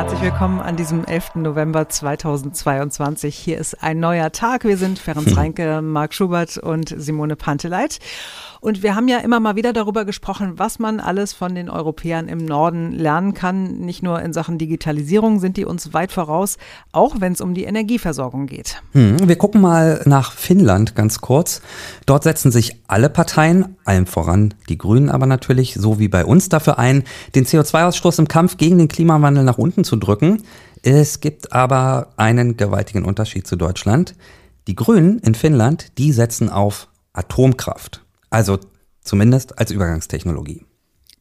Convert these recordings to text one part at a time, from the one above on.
Herzlich willkommen an diesem 11. November 2022. Hier ist ein neuer Tag. Wir sind Ferenc Reinke, Marc Schubert und Simone Panteleit. Und wir haben ja immer mal wieder darüber gesprochen, was man alles von den Europäern im Norden lernen kann. Nicht nur in Sachen Digitalisierung sind die uns weit voraus, auch wenn es um die Energieversorgung geht. Hm, wir gucken mal nach Finnland ganz kurz. Dort setzen sich alle Parteien, allem voran die Grünen aber natürlich, so wie bei uns dafür ein, den CO2-Ausstoß im Kampf gegen den Klimawandel nach unten zu drücken. Es gibt aber einen gewaltigen Unterschied zu Deutschland. Die Grünen in Finnland, die setzen auf Atomkraft. Also zumindest als Übergangstechnologie.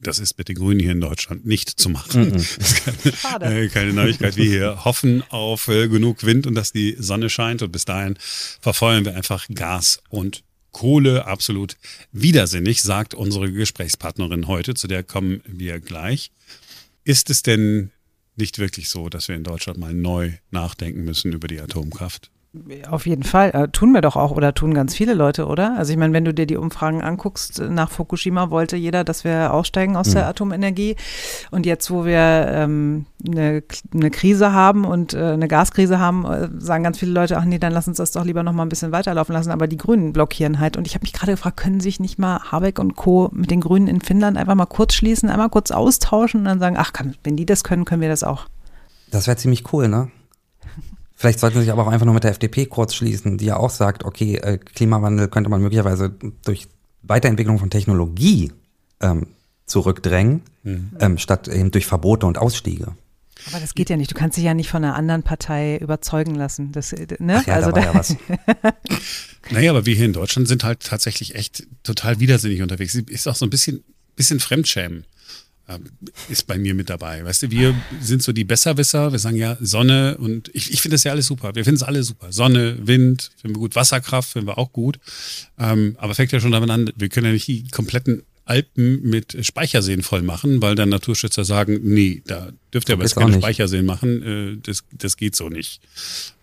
Das ist mit den Grünen hier in Deutschland nicht zu machen. Mm -mm. Das ist keine, äh, keine, Neuigkeit. Wir hier hoffen auf äh, genug Wind und dass die Sonne scheint. Und bis dahin verfeuern wir einfach Gas und Kohle. Absolut widersinnig, sagt unsere Gesprächspartnerin heute. Zu der kommen wir gleich. Ist es denn nicht wirklich so, dass wir in Deutschland mal neu nachdenken müssen über die Atomkraft? Auf jeden Fall. Äh, tun wir doch auch oder tun ganz viele Leute, oder? Also ich meine, wenn du dir die Umfragen anguckst, nach Fukushima wollte jeder, dass wir aussteigen aus mhm. der Atomenergie. Und jetzt, wo wir ähm, eine, eine Krise haben und äh, eine Gaskrise haben, äh, sagen ganz viele Leute, ach nee, dann lass uns das doch lieber noch mal ein bisschen weiterlaufen lassen. Aber die Grünen blockieren halt. Und ich habe mich gerade gefragt, können sich nicht mal Habeck und Co. mit den Grünen in Finnland einfach mal kurz schließen, einmal kurz austauschen und dann sagen, ach, kann, wenn die das können, können wir das auch. Das wäre ziemlich cool, ne? Vielleicht sollten sie sich aber auch einfach nur mit der FDP kurz schließen, die ja auch sagt, okay, äh, Klimawandel könnte man möglicherweise durch Weiterentwicklung von Technologie ähm, zurückdrängen, mhm. ähm, statt eben durch Verbote und Ausstiege. Aber das geht ja nicht. Du kannst dich ja nicht von einer anderen Partei überzeugen lassen. Das, ne? Ach ja, also da war ja was. naja, aber wir hier in Deutschland sind halt tatsächlich echt total widersinnig unterwegs. Ist auch so ein bisschen, bisschen Fremdschämen. Ähm, ist bei mir mit dabei. Weißt du, wir sind so die Besserwisser. Wir sagen ja Sonne und ich, ich finde das ja alles super. Wir finden es alle super. Sonne, Wind, finden wir gut. Wasserkraft finden wir auch gut. Ähm, aber fängt ja schon damit an, wir können ja nicht die kompletten Alpen mit Speicherseen voll machen, weil dann Naturschützer sagen, nee, da dürft ihr aber jetzt keine Speicherseen machen, äh, das, das geht so nicht.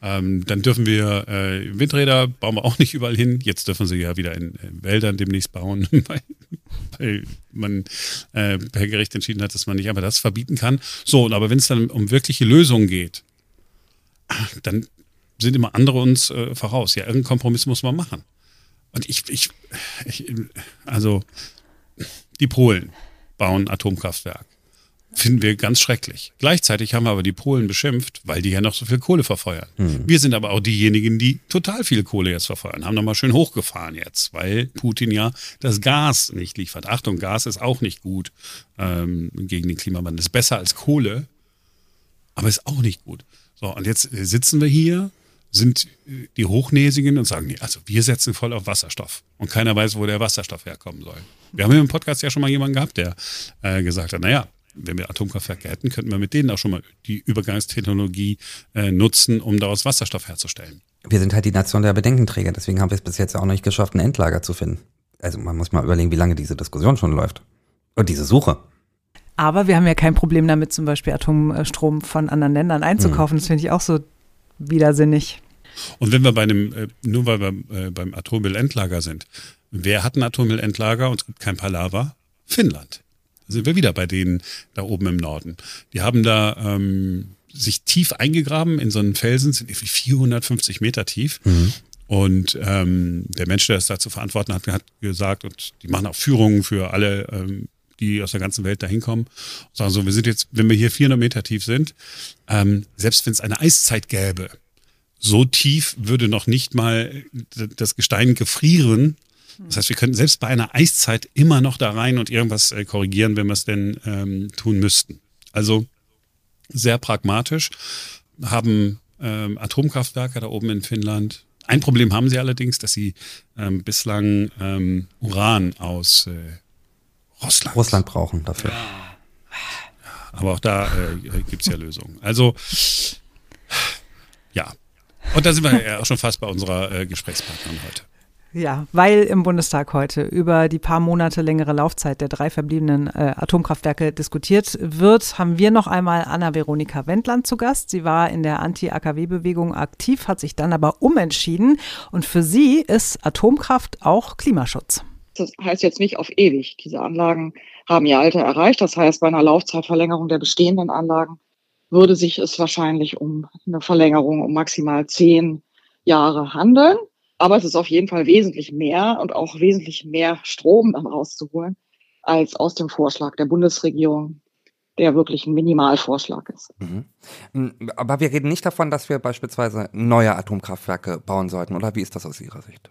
Ähm, dann dürfen wir äh, Windräder bauen wir auch nicht überall hin. Jetzt dürfen sie ja wieder in, in Wäldern demnächst bauen, weil, weil man äh, per Gericht entschieden hat, dass man nicht einfach das verbieten kann. So, aber wenn es dann um wirkliche Lösungen geht, dann sind immer andere uns äh, voraus. Ja, irgendeinen Kompromiss muss man machen. Und ich, ich, ich also die Polen bauen Atomkraftwerk. Finden wir ganz schrecklich. Gleichzeitig haben wir aber die Polen beschimpft, weil die ja noch so viel Kohle verfeuern. Mhm. Wir sind aber auch diejenigen, die total viel Kohle jetzt verfeuern. Haben nochmal schön hochgefahren jetzt, weil Putin ja das Gas nicht liefert. Achtung, Gas ist auch nicht gut ähm, gegen den Klimawandel. Ist besser als Kohle, aber ist auch nicht gut. So, und jetzt sitzen wir hier sind die Hochnäsigen und sagen, nee, also wir setzen voll auf Wasserstoff. Und keiner weiß, wo der Wasserstoff herkommen soll. Wir haben im Podcast ja schon mal jemanden gehabt, der äh, gesagt hat, naja, wenn wir Atomkraftwerke hätten, könnten wir mit denen auch schon mal die Übergangstechnologie äh, nutzen, um daraus Wasserstoff herzustellen. Wir sind halt die Nation der Bedenkenträger, deswegen haben wir es bis jetzt auch noch nicht geschafft, ein Endlager zu finden. Also man muss mal überlegen, wie lange diese Diskussion schon läuft. Und diese Suche. Aber wir haben ja kein Problem damit, zum Beispiel Atomstrom von anderen Ländern einzukaufen. Mhm. Das finde ich auch so widersinnig. Und wenn wir bei einem, äh, nur weil wir äh, beim Atommüllendlager sind, wer hat ein Atommüllendlager und es gibt kein Palaver? Finnland. Da sind wir wieder bei denen da oben im Norden. Die haben da ähm, sich tief eingegraben in so einen Felsen, sind irgendwie 450 Meter tief. Mhm. Und ähm, der Mensch, der das da zu verantworten hat, hat gesagt, und die machen auch Führungen für alle, ähm, die aus der ganzen Welt da hinkommen. Sagen so, wir sind jetzt, wenn wir hier 400 Meter tief sind, ähm, selbst wenn es eine Eiszeit gäbe, so tief würde noch nicht mal das Gestein gefrieren. Das heißt, wir könnten selbst bei einer Eiszeit immer noch da rein und irgendwas äh, korrigieren, wenn wir es denn ähm, tun müssten. Also sehr pragmatisch, haben ähm, Atomkraftwerke da oben in Finnland. Ein Problem haben sie allerdings, dass sie ähm, bislang ähm, Uran aus äh, Russland. Russland brauchen dafür. Ja. Aber auch da äh, gibt es ja Lösungen. Also ja, und da sind wir ja auch schon fast bei unserer äh, Gesprächspartnerin heute. Ja, weil im Bundestag heute über die paar Monate längere Laufzeit der drei verbliebenen äh, Atomkraftwerke diskutiert wird, haben wir noch einmal Anna-Veronika Wendland zu Gast. Sie war in der Anti-AKW-Bewegung aktiv, hat sich dann aber umentschieden. Und für sie ist Atomkraft auch Klimaschutz. Das heißt jetzt nicht auf ewig. Diese Anlagen haben ihr Alter erreicht. Das heißt, bei einer Laufzeitverlängerung der bestehenden Anlagen würde sich es wahrscheinlich um eine Verlängerung um maximal zehn Jahre handeln. Aber es ist auf jeden Fall wesentlich mehr und auch wesentlich mehr Strom dann rauszuholen als aus dem Vorschlag der Bundesregierung, der wirklich ein Minimalvorschlag ist. Mhm. Mm, aber wir reden nicht davon, dass wir beispielsweise neue Atomkraftwerke bauen sollten, oder wie ist das aus Ihrer Sicht?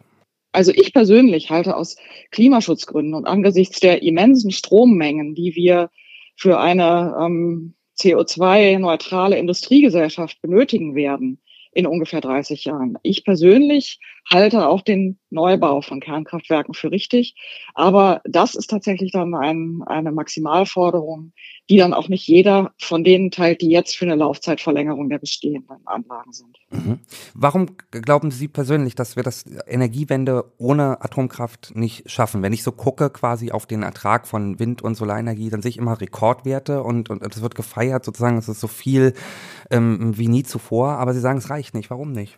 Also ich persönlich halte aus Klimaschutzgründen und angesichts der immensen Strommengen, die wir für eine ähm, CO2-neutrale Industriegesellschaft benötigen werden in ungefähr 30 Jahren. Ich persönlich halte auch den Neubau von Kernkraftwerken für richtig. Aber das ist tatsächlich dann ein, eine Maximalforderung, die dann auch nicht jeder von denen teilt, die jetzt für eine Laufzeitverlängerung der bestehenden Anlagen sind. Mhm. Warum glauben Sie persönlich, dass wir das Energiewende ohne Atomkraft nicht schaffen? Wenn ich so gucke quasi auf den Ertrag von Wind- und Solarenergie, dann sehe ich immer Rekordwerte und, es wird gefeiert sozusagen, es ist so viel ähm, wie nie zuvor, aber Sie sagen, es reicht nicht. Warum nicht?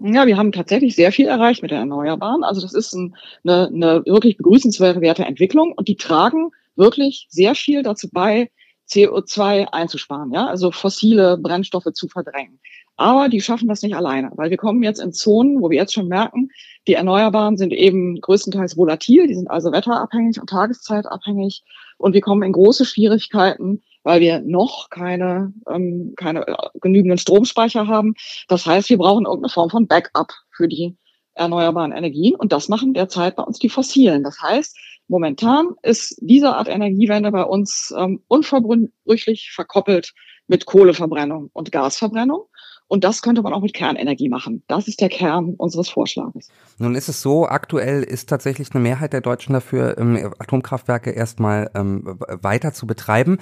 Ja, wir haben tatsächlich sehr viel erreicht mit der Erneuerbaren. Also das ist ein, eine, eine wirklich begrüßenswerte Entwicklung und die tragen wirklich sehr viel dazu bei, CO2 einzusparen, ja, also fossile Brennstoffe zu verdrängen. Aber die schaffen das nicht alleine, weil wir kommen jetzt in Zonen, wo wir jetzt schon merken, die Erneuerbaren sind eben größtenteils volatil, die sind also wetterabhängig und tageszeitabhängig und wir kommen in große Schwierigkeiten, weil wir noch keine, ähm, keine äh, genügenden Stromspeicher haben. Das heißt, wir brauchen irgendeine Form von Backup für die erneuerbaren Energien und das machen derzeit bei uns die fossilen. Das heißt, momentan ist diese Art Energiewende bei uns ähm, unverbrüchlich verkoppelt mit Kohleverbrennung und Gasverbrennung. Und das könnte man auch mit Kernenergie machen. Das ist der Kern unseres Vorschlages. Nun ist es so, aktuell ist tatsächlich eine Mehrheit der Deutschen dafür, ähm, Atomkraftwerke erstmal ähm, weiter zu betreiben.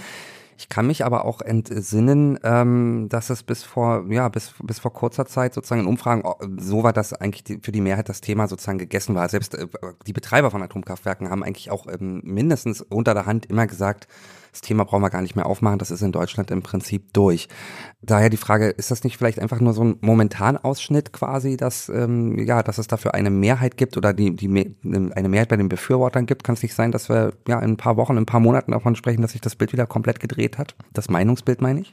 Ich kann mich aber auch entsinnen, ähm, dass es bis vor, ja, bis, bis vor kurzer Zeit sozusagen in Umfragen so war, dass eigentlich die, für die Mehrheit das Thema sozusagen gegessen war. Selbst äh, die Betreiber von Atomkraftwerken haben eigentlich auch ähm, mindestens unter der Hand immer gesagt, das Thema brauchen wir gar nicht mehr aufmachen, das ist in Deutschland im Prinzip durch. Daher die Frage, ist das nicht vielleicht einfach nur so ein Momentaнаusschnitt quasi, dass, ähm, ja, dass es dafür eine Mehrheit gibt oder die, die, eine Mehrheit bei den Befürwortern gibt? Kann es nicht sein, dass wir ja in ein paar Wochen, in ein paar Monaten davon sprechen, dass sich das Bild wieder komplett gedreht hat? Das Meinungsbild meine ich?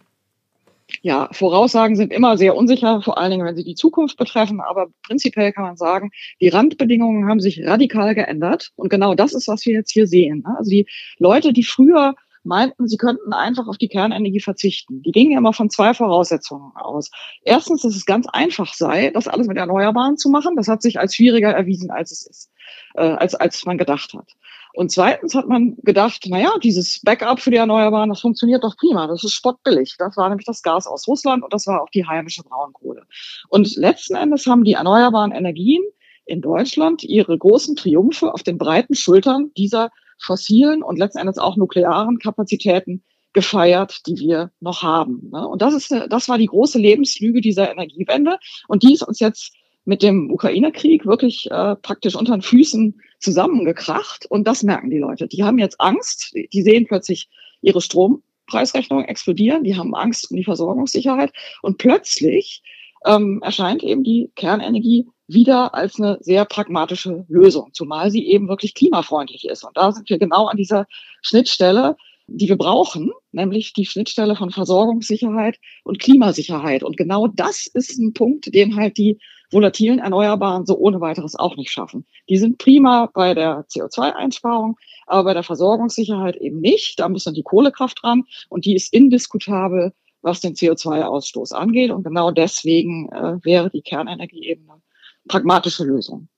ja, Voraussagen sind immer sehr unsicher, vor allen Dingen, wenn sie die Zukunft betreffen. Aber prinzipiell kann man sagen, die Randbedingungen haben sich radikal geändert. Und genau das ist, was wir jetzt hier sehen. Also die Leute, die früher meinten, sie könnten einfach auf die Kernenergie verzichten. Die gingen immer von zwei Voraussetzungen aus. Erstens, dass es ganz einfach sei, das alles mit Erneuerbaren zu machen. Das hat sich als schwieriger erwiesen, als es ist, äh, als, als man gedacht hat. Und zweitens hat man gedacht, naja, dieses Backup für die Erneuerbaren, das funktioniert doch prima. Das ist spottbillig. Das war nämlich das Gas aus Russland und das war auch die heimische Braunkohle. Und letzten Endes haben die erneuerbaren Energien in Deutschland ihre großen Triumphe auf den breiten Schultern dieser fossilen und letzten Endes auch nuklearen Kapazitäten gefeiert, die wir noch haben. Ne? Und das ist, das war die große Lebenslüge dieser Energiewende. Und die ist uns jetzt mit dem Ukraine-Krieg wirklich äh, praktisch unter den Füßen zusammengekracht. Und das merken die Leute. Die haben jetzt Angst. Die sehen plötzlich ihre Strompreisrechnungen explodieren. Die haben Angst um die Versorgungssicherheit. Und plötzlich ähm, erscheint eben die Kernenergie wieder als eine sehr pragmatische Lösung, zumal sie eben wirklich klimafreundlich ist. Und da sind wir genau an dieser Schnittstelle, die wir brauchen, nämlich die Schnittstelle von Versorgungssicherheit und Klimasicherheit. Und genau das ist ein Punkt, den halt die volatilen Erneuerbaren so ohne weiteres auch nicht schaffen. Die sind prima bei der CO2-Einsparung, aber bei der Versorgungssicherheit eben nicht. Da muss dann die Kohlekraft dran und die ist indiskutabel, was den CO2-Ausstoß angeht. Und genau deswegen äh, wäre die Kernenergie eben eine pragmatische Lösung.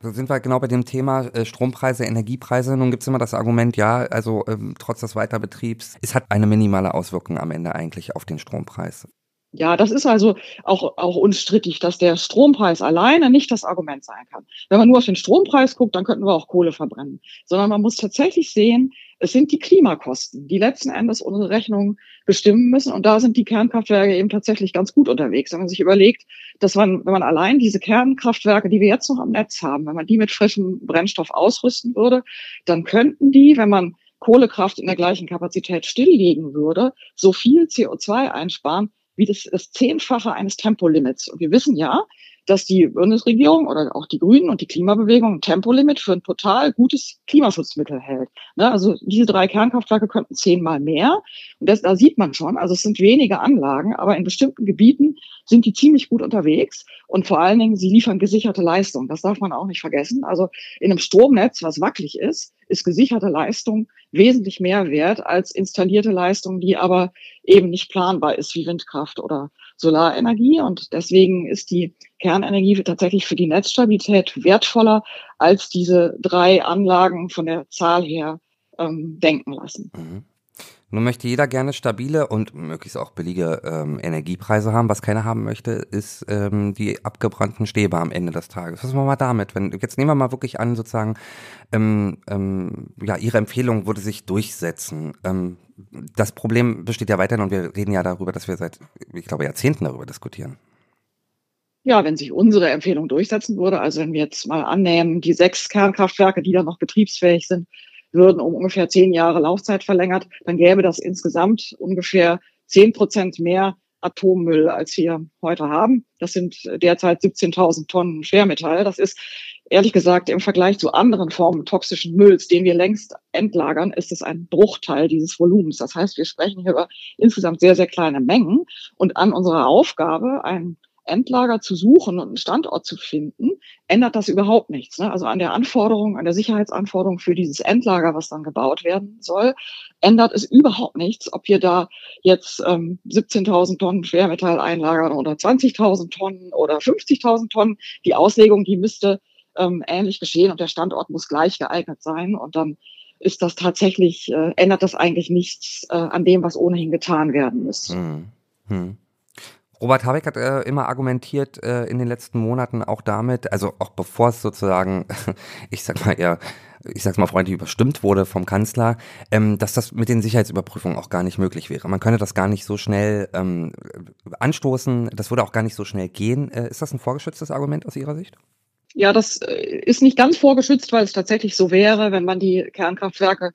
Da sind wir genau bei dem Thema äh, Strompreise, Energiepreise. Nun gibt es immer das Argument, ja, also ähm, trotz des Weiterbetriebs, es hat eine minimale Auswirkung am Ende eigentlich auf den Strompreis. Ja, das ist also auch, auch unstrittig, dass der Strompreis alleine nicht das Argument sein kann. Wenn man nur auf den Strompreis guckt, dann könnten wir auch Kohle verbrennen. Sondern man muss tatsächlich sehen, es sind die Klimakosten, die letzten Endes unsere Rechnung bestimmen müssen. Und da sind die Kernkraftwerke eben tatsächlich ganz gut unterwegs. Wenn man sich überlegt, dass man, wenn man allein diese Kernkraftwerke, die wir jetzt noch am Netz haben, wenn man die mit frischem Brennstoff ausrüsten würde, dann könnten die, wenn man Kohlekraft in der gleichen Kapazität stilllegen würde, so viel CO2 einsparen, wie das, das Zehnfache eines Tempolimits. Und wir wissen ja, dass die Bundesregierung oder auch die Grünen und die Klimabewegung ein Tempolimit für ein total gutes Klimaschutzmittel hält. Ne? Also diese drei Kernkraftwerke könnten zehnmal mehr. Und das, da sieht man schon, also es sind wenige Anlagen, aber in bestimmten Gebieten sind die ziemlich gut unterwegs. Und vor allen Dingen, sie liefern gesicherte Leistung. Das darf man auch nicht vergessen. Also in einem Stromnetz, was wackelig ist, ist gesicherte Leistung wesentlich mehr wert als installierte Leistung, die aber eben nicht planbar ist wie Windkraft oder Solarenergie. Und deswegen ist die Kernenergie tatsächlich für die Netzstabilität wertvoller als diese drei Anlagen von der Zahl her ähm, denken lassen. Mhm. Nun möchte jeder gerne stabile und möglichst auch billige ähm, Energiepreise haben. Was keiner haben möchte, ist ähm, die abgebrannten Stäbe am Ende des Tages. Was machen wir mal damit? Wenn, jetzt nehmen wir mal wirklich an, sozusagen, ähm, ähm, ja, Ihre Empfehlung würde sich durchsetzen. Ähm, das Problem besteht ja weiterhin und wir reden ja darüber, dass wir seit, ich glaube, Jahrzehnten darüber diskutieren. Ja, wenn sich unsere Empfehlung durchsetzen würde, also wenn wir jetzt mal annehmen, die sechs Kernkraftwerke, die dann noch betriebsfähig sind, würden um ungefähr zehn Jahre Laufzeit verlängert, dann gäbe das insgesamt ungefähr zehn Prozent mehr Atommüll, als wir heute haben. Das sind derzeit 17.000 Tonnen Schwermetall. Das ist ehrlich gesagt im Vergleich zu anderen Formen toxischen Mülls, den wir längst entlagern, ist es ein Bruchteil dieses Volumens. Das heißt, wir sprechen hier über insgesamt sehr, sehr kleine Mengen. Und an unserer Aufgabe, ein Endlager zu suchen und einen Standort zu finden, ändert das überhaupt nichts. Ne? Also an der Anforderung, an der Sicherheitsanforderung für dieses Endlager, was dann gebaut werden soll, ändert es überhaupt nichts, ob wir da jetzt ähm, 17.000 Tonnen Schwermetall einlagern oder 20.000 Tonnen oder 50.000 Tonnen. Die Auslegung, die müsste ähm, ähnlich geschehen und der Standort muss gleich geeignet sein und dann ist das tatsächlich, äh, ändert das eigentlich nichts äh, an dem, was ohnehin getan werden muss. Hm. Hm. Robert Habeck hat äh, immer argumentiert äh, in den letzten Monaten auch damit, also auch bevor es sozusagen, ich sag mal eher, ich sag's mal freundlich überstimmt wurde vom Kanzler, ähm, dass das mit den Sicherheitsüberprüfungen auch gar nicht möglich wäre. Man könne das gar nicht so schnell ähm, anstoßen, das würde auch gar nicht so schnell gehen. Äh, ist das ein vorgeschütztes Argument aus Ihrer Sicht? Ja, das äh, ist nicht ganz vorgeschützt, weil es tatsächlich so wäre, wenn man die Kernkraftwerke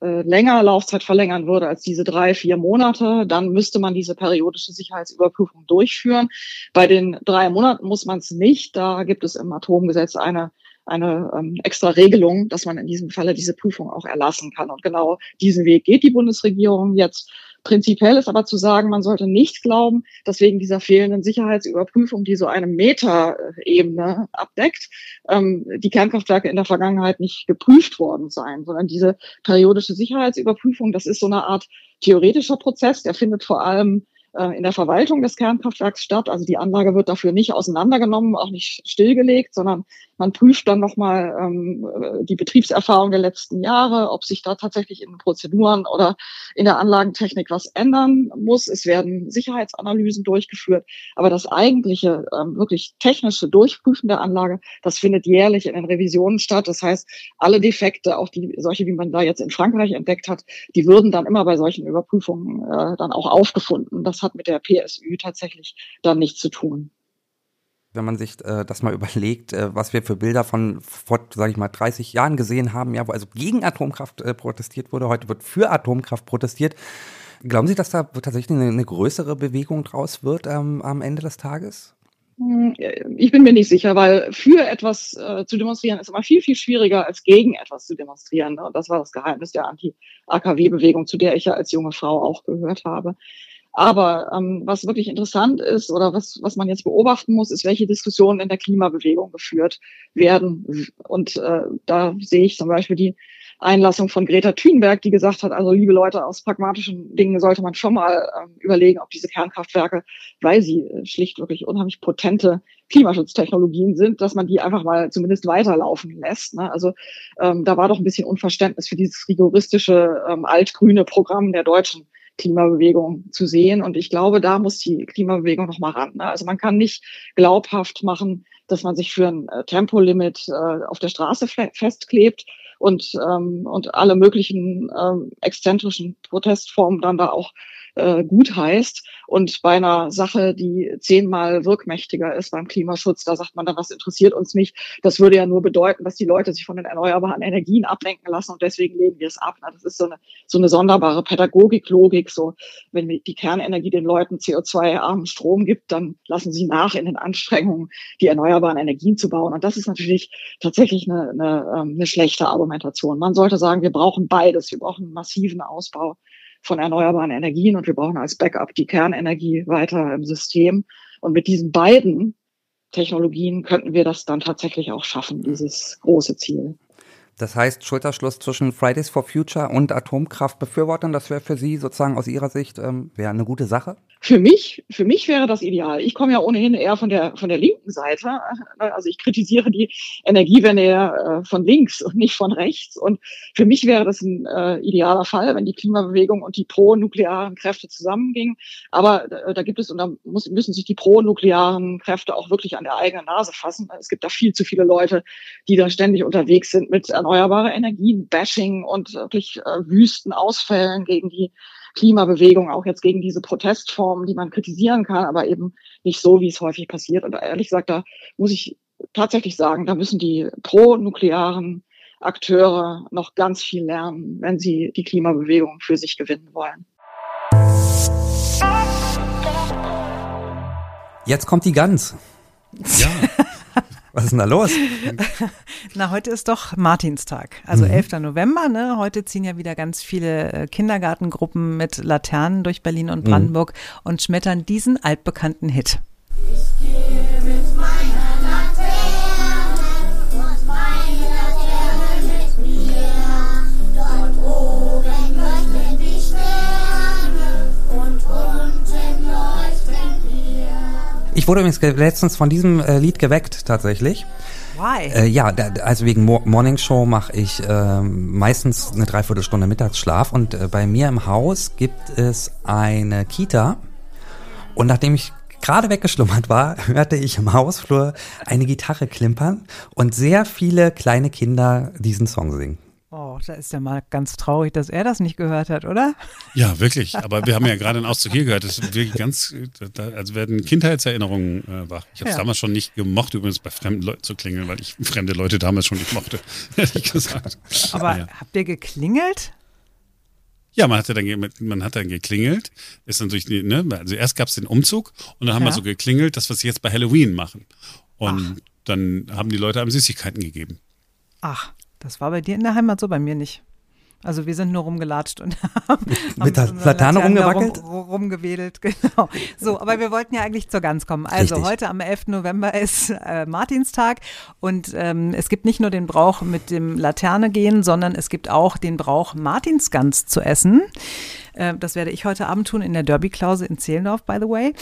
äh, länger Laufzeit verlängern würde als diese drei, vier Monate, dann müsste man diese periodische Sicherheitsüberprüfung durchführen. Bei den drei Monaten muss man es nicht. Da gibt es im Atomgesetz eine eine ähm, extra Regelung, dass man in diesem Falle diese Prüfung auch erlassen kann. Und genau diesen Weg geht die Bundesregierung jetzt. Prinzipiell ist aber zu sagen, man sollte nicht glauben, dass wegen dieser fehlenden Sicherheitsüberprüfung, die so eine Metaebene abdeckt, ähm, die Kernkraftwerke in der Vergangenheit nicht geprüft worden seien, sondern diese periodische Sicherheitsüberprüfung, das ist so eine Art theoretischer Prozess, der findet vor allem äh, in der Verwaltung des Kernkraftwerks statt. Also die Anlage wird dafür nicht auseinandergenommen, auch nicht stillgelegt, sondern man prüft dann nochmal ähm, die Betriebserfahrung der letzten Jahre, ob sich da tatsächlich in den Prozeduren oder in der Anlagentechnik was ändern muss. Es werden Sicherheitsanalysen durchgeführt. Aber das eigentliche, ähm, wirklich technische Durchprüfen der Anlage, das findet jährlich in den Revisionen statt. Das heißt, alle Defekte, auch die solche, wie man da jetzt in Frankreich entdeckt hat, die würden dann immer bei solchen Überprüfungen äh, dann auch aufgefunden. Das hat mit der PSÜ tatsächlich dann nichts zu tun wenn man sich äh, das mal überlegt, äh, was wir für Bilder von vor, sage ich mal, 30 Jahren gesehen haben, ja, wo also gegen Atomkraft äh, protestiert wurde, heute wird für Atomkraft protestiert. Glauben Sie, dass da tatsächlich eine, eine größere Bewegung draus wird ähm, am Ende des Tages? Hm, ich bin mir nicht sicher, weil für etwas äh, zu demonstrieren ist immer viel, viel schwieriger als gegen etwas zu demonstrieren. Ne? Und das war das Geheimnis der Anti-AKW-Bewegung, zu der ich ja als junge Frau auch gehört habe. Aber ähm, was wirklich interessant ist oder was, was man jetzt beobachten muss, ist, welche Diskussionen in der Klimabewegung geführt werden. Und äh, da sehe ich zum Beispiel die Einlassung von Greta Thunberg, die gesagt hat, also liebe Leute, aus pragmatischen Dingen sollte man schon mal ähm, überlegen, ob diese Kernkraftwerke, weil sie äh, schlicht wirklich unheimlich potente Klimaschutztechnologien sind, dass man die einfach mal zumindest weiterlaufen lässt. Ne? Also ähm, da war doch ein bisschen Unverständnis für dieses rigoristische ähm, altgrüne Programm der Deutschen Klimabewegung zu sehen. Und ich glaube, da muss die Klimabewegung noch mal ran. Ne? Also man kann nicht glaubhaft machen, dass man sich für ein äh, Tempolimit äh, auf der Straße festklebt und, ähm, und alle möglichen ähm, exzentrischen Protestformen dann da auch äh, gut heißt. Und bei einer Sache, die zehnmal wirkmächtiger ist beim Klimaschutz, da sagt man dann, was interessiert uns nicht. Das würde ja nur bedeuten, dass die Leute sich von den erneuerbaren Energien ablenken lassen und deswegen lehnen wir es ab. Das ist so eine, so eine sonderbare Pädagogiklogik. So, wenn die Kernenergie den Leuten CO2-armen Strom gibt, dann lassen sie nach in den Anstrengungen, die erneuerbaren Energien zu bauen. Und das ist natürlich tatsächlich eine, eine, ähm, eine schlechte Argumentation. Man sollte sagen, wir brauchen beides. Wir brauchen einen massiven Ausbau von erneuerbaren Energien und wir brauchen als Backup die Kernenergie weiter im System. Und mit diesen beiden Technologien könnten wir das dann tatsächlich auch schaffen, dieses große Ziel. Das heißt, Schulterschluss zwischen Fridays for Future und Atomkraftbefürwortern, das wäre für Sie sozusagen aus Ihrer Sicht ähm, wäre eine gute Sache? Für mich, für mich wäre das ideal. Ich komme ja ohnehin eher von der von der linken Seite. Also ich kritisiere die Energiewende ja äh, von links und nicht von rechts. Und für mich wäre das ein äh, idealer Fall, wenn die Klimabewegung und die pro-nuklearen Kräfte zusammengingen. Aber äh, da gibt es und da muss, müssen sich die pro-nuklearen Kräfte auch wirklich an der eigenen Nase fassen. Es gibt da viel zu viele Leute, die da ständig unterwegs sind mit erneuerbare Energien, Bashing und wirklich äh, wüsten Ausfällen gegen die Klimabewegung, auch jetzt gegen diese Protestformen, die man kritisieren kann, aber eben nicht so, wie es häufig passiert. Und ehrlich gesagt, da muss ich tatsächlich sagen, da müssen die pro-nuklearen Akteure noch ganz viel lernen, wenn sie die Klimabewegung für sich gewinnen wollen. Jetzt kommt die Gans. Ja. Was ist denn da los? Na, heute ist doch Martinstag, also mhm. 11. November. Ne? Heute ziehen ja wieder ganz viele äh, Kindergartengruppen mit Laternen durch Berlin und mhm. Brandenburg mhm. und schmettern diesen altbekannten Hit. Ich Ich wurde übrigens letztens von diesem äh, Lied geweckt, tatsächlich. Why? Äh, ja, da, also wegen Mo Morning Show mache ich äh, meistens eine Dreiviertelstunde Mittagsschlaf und äh, bei mir im Haus gibt es eine Kita und nachdem ich gerade weggeschlummert war, hörte ich im Hausflur eine Gitarre klimpern und sehr viele kleine Kinder diesen Song singen. Oh, da ist ja mal ganz traurig, dass er das nicht gehört hat, oder? Ja, wirklich. Aber wir haben ja gerade einen Auszug hier gehört. Das wirklich ganz, also werden Kindheitserinnerungen äh, wach. Ich habe es ja. damals schon nicht gemocht, übrigens bei fremden Leuten zu klingeln, weil ich fremde Leute damals schon nicht mochte, ehrlich gesagt. Aber ja. habt ihr geklingelt? Ja, man hat, dann, man hat dann geklingelt. Ist natürlich, ne, also erst gab es den Umzug und dann haben ja. wir so geklingelt, das, was sie jetzt bei Halloween machen. Und Ach. dann haben die Leute einem Süßigkeiten gegeben. Ach. Das war bei dir in der Heimat so, bei mir nicht. Also wir sind nur rumgelatscht und haben mit der Laterne rumgewackelt? Rum, rumgewedelt, genau. So, aber wir wollten ja eigentlich zur Gans kommen. Also Richtig. heute am 11. November ist äh, Martinstag und ähm, es gibt nicht nur den Brauch mit dem Laterne gehen, sondern es gibt auch den Brauch Martinsgans zu essen. Äh, das werde ich heute Abend tun in der Derby-Klause in Zehlendorf, by the way.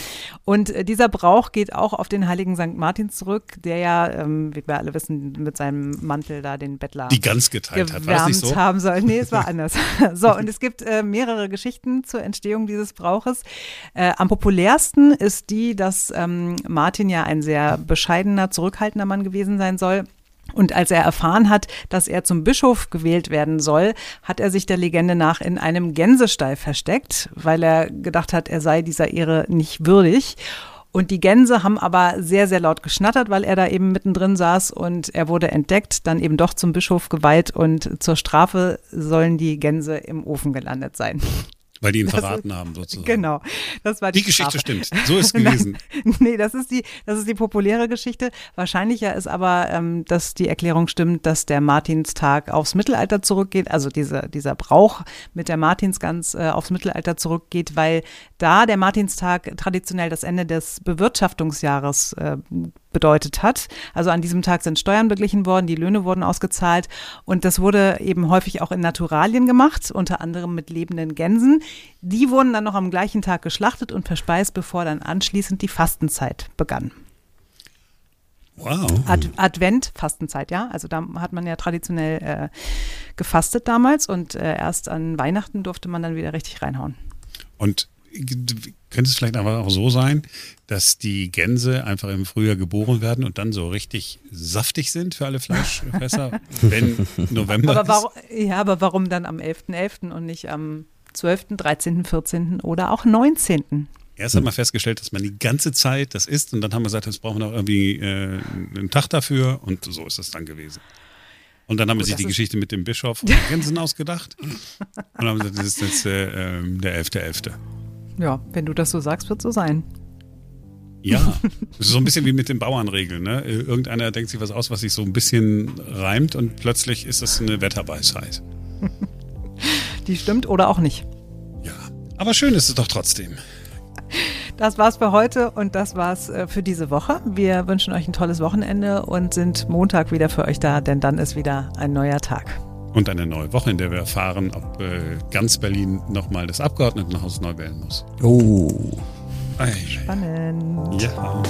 Und äh, dieser Brauch geht auch auf den heiligen St. Martin zurück, der ja, ähm, wie wir alle wissen, mit seinem Mantel da den Bettler die Gans geteilt hat. War nicht so? haben soll. Nee, es war anders. so, und es gibt äh, mehrere Geschichten zur Entstehung dieses Brauches. Äh, am populärsten ist die, dass ähm, Martin ja ein sehr bescheidener, zurückhaltender Mann gewesen sein soll. Und als er erfahren hat, dass er zum Bischof gewählt werden soll, hat er sich der Legende nach in einem Gänsestall versteckt, weil er gedacht hat, er sei dieser Ehre nicht würdig. Und die Gänse haben aber sehr, sehr laut geschnattert, weil er da eben mittendrin saß und er wurde entdeckt, dann eben doch zum Bischof geweiht und zur Strafe sollen die Gänse im Ofen gelandet sein. Weil die ihn verraten haben, sozusagen. Genau. Das war die, die Geschichte stimmt. So ist es gewesen. nee, das ist die, das ist die populäre Geschichte. Wahrscheinlicher ist aber, ähm, dass die Erklärung stimmt, dass der Martinstag aufs Mittelalter zurückgeht, also dieser, dieser Brauch mit der Martinsgans äh, aufs Mittelalter zurückgeht, weil da der Martinstag traditionell das Ende des Bewirtschaftungsjahres äh, bedeutet hat. Also an diesem Tag sind Steuern beglichen worden, die Löhne wurden ausgezahlt und das wurde eben häufig auch in Naturalien gemacht, unter anderem mit lebenden Gänsen. Die wurden dann noch am gleichen Tag geschlachtet und verspeist, bevor dann anschließend die Fastenzeit begann. Wow. Ad Advent, Fastenzeit, ja. Also da hat man ja traditionell äh, gefastet damals und äh, erst an Weihnachten durfte man dann wieder richtig reinhauen. Und könnte es vielleicht einfach auch so sein, dass die Gänse einfach im Frühjahr geboren werden und dann so richtig saftig sind für alle Fleischfresser, wenn November aber warum, ist? Ja, aber warum dann am 11.11. .11. und nicht am 12., 13., 14. oder auch 19. Erst hat man festgestellt, dass man die ganze Zeit das isst und dann haben wir gesagt, jetzt brauchen wir noch irgendwie äh, einen Tag dafür und so ist es dann gewesen. Und dann haben wir sich die Geschichte mit dem Bischof und Gänsen ausgedacht und haben gesagt, das ist jetzt äh, ähm, der 11.11. Ja, wenn du das so sagst, wird so sein. Ja, so ein bisschen wie mit den Bauernregeln. Ne? Irgendeiner denkt sich was aus, was sich so ein bisschen reimt und plötzlich ist das eine Wetterweisheit. Die stimmt oder auch nicht. Ja, aber schön ist es doch trotzdem. Das war's für heute und das war's äh, für diese Woche. Wir wünschen euch ein tolles Wochenende und sind Montag wieder für euch da, denn dann ist wieder ein neuer Tag. Und eine neue Woche, in der wir erfahren, ob äh, ganz Berlin nochmal das Abgeordnetenhaus neu wählen muss. Oh. Spannend. Ja.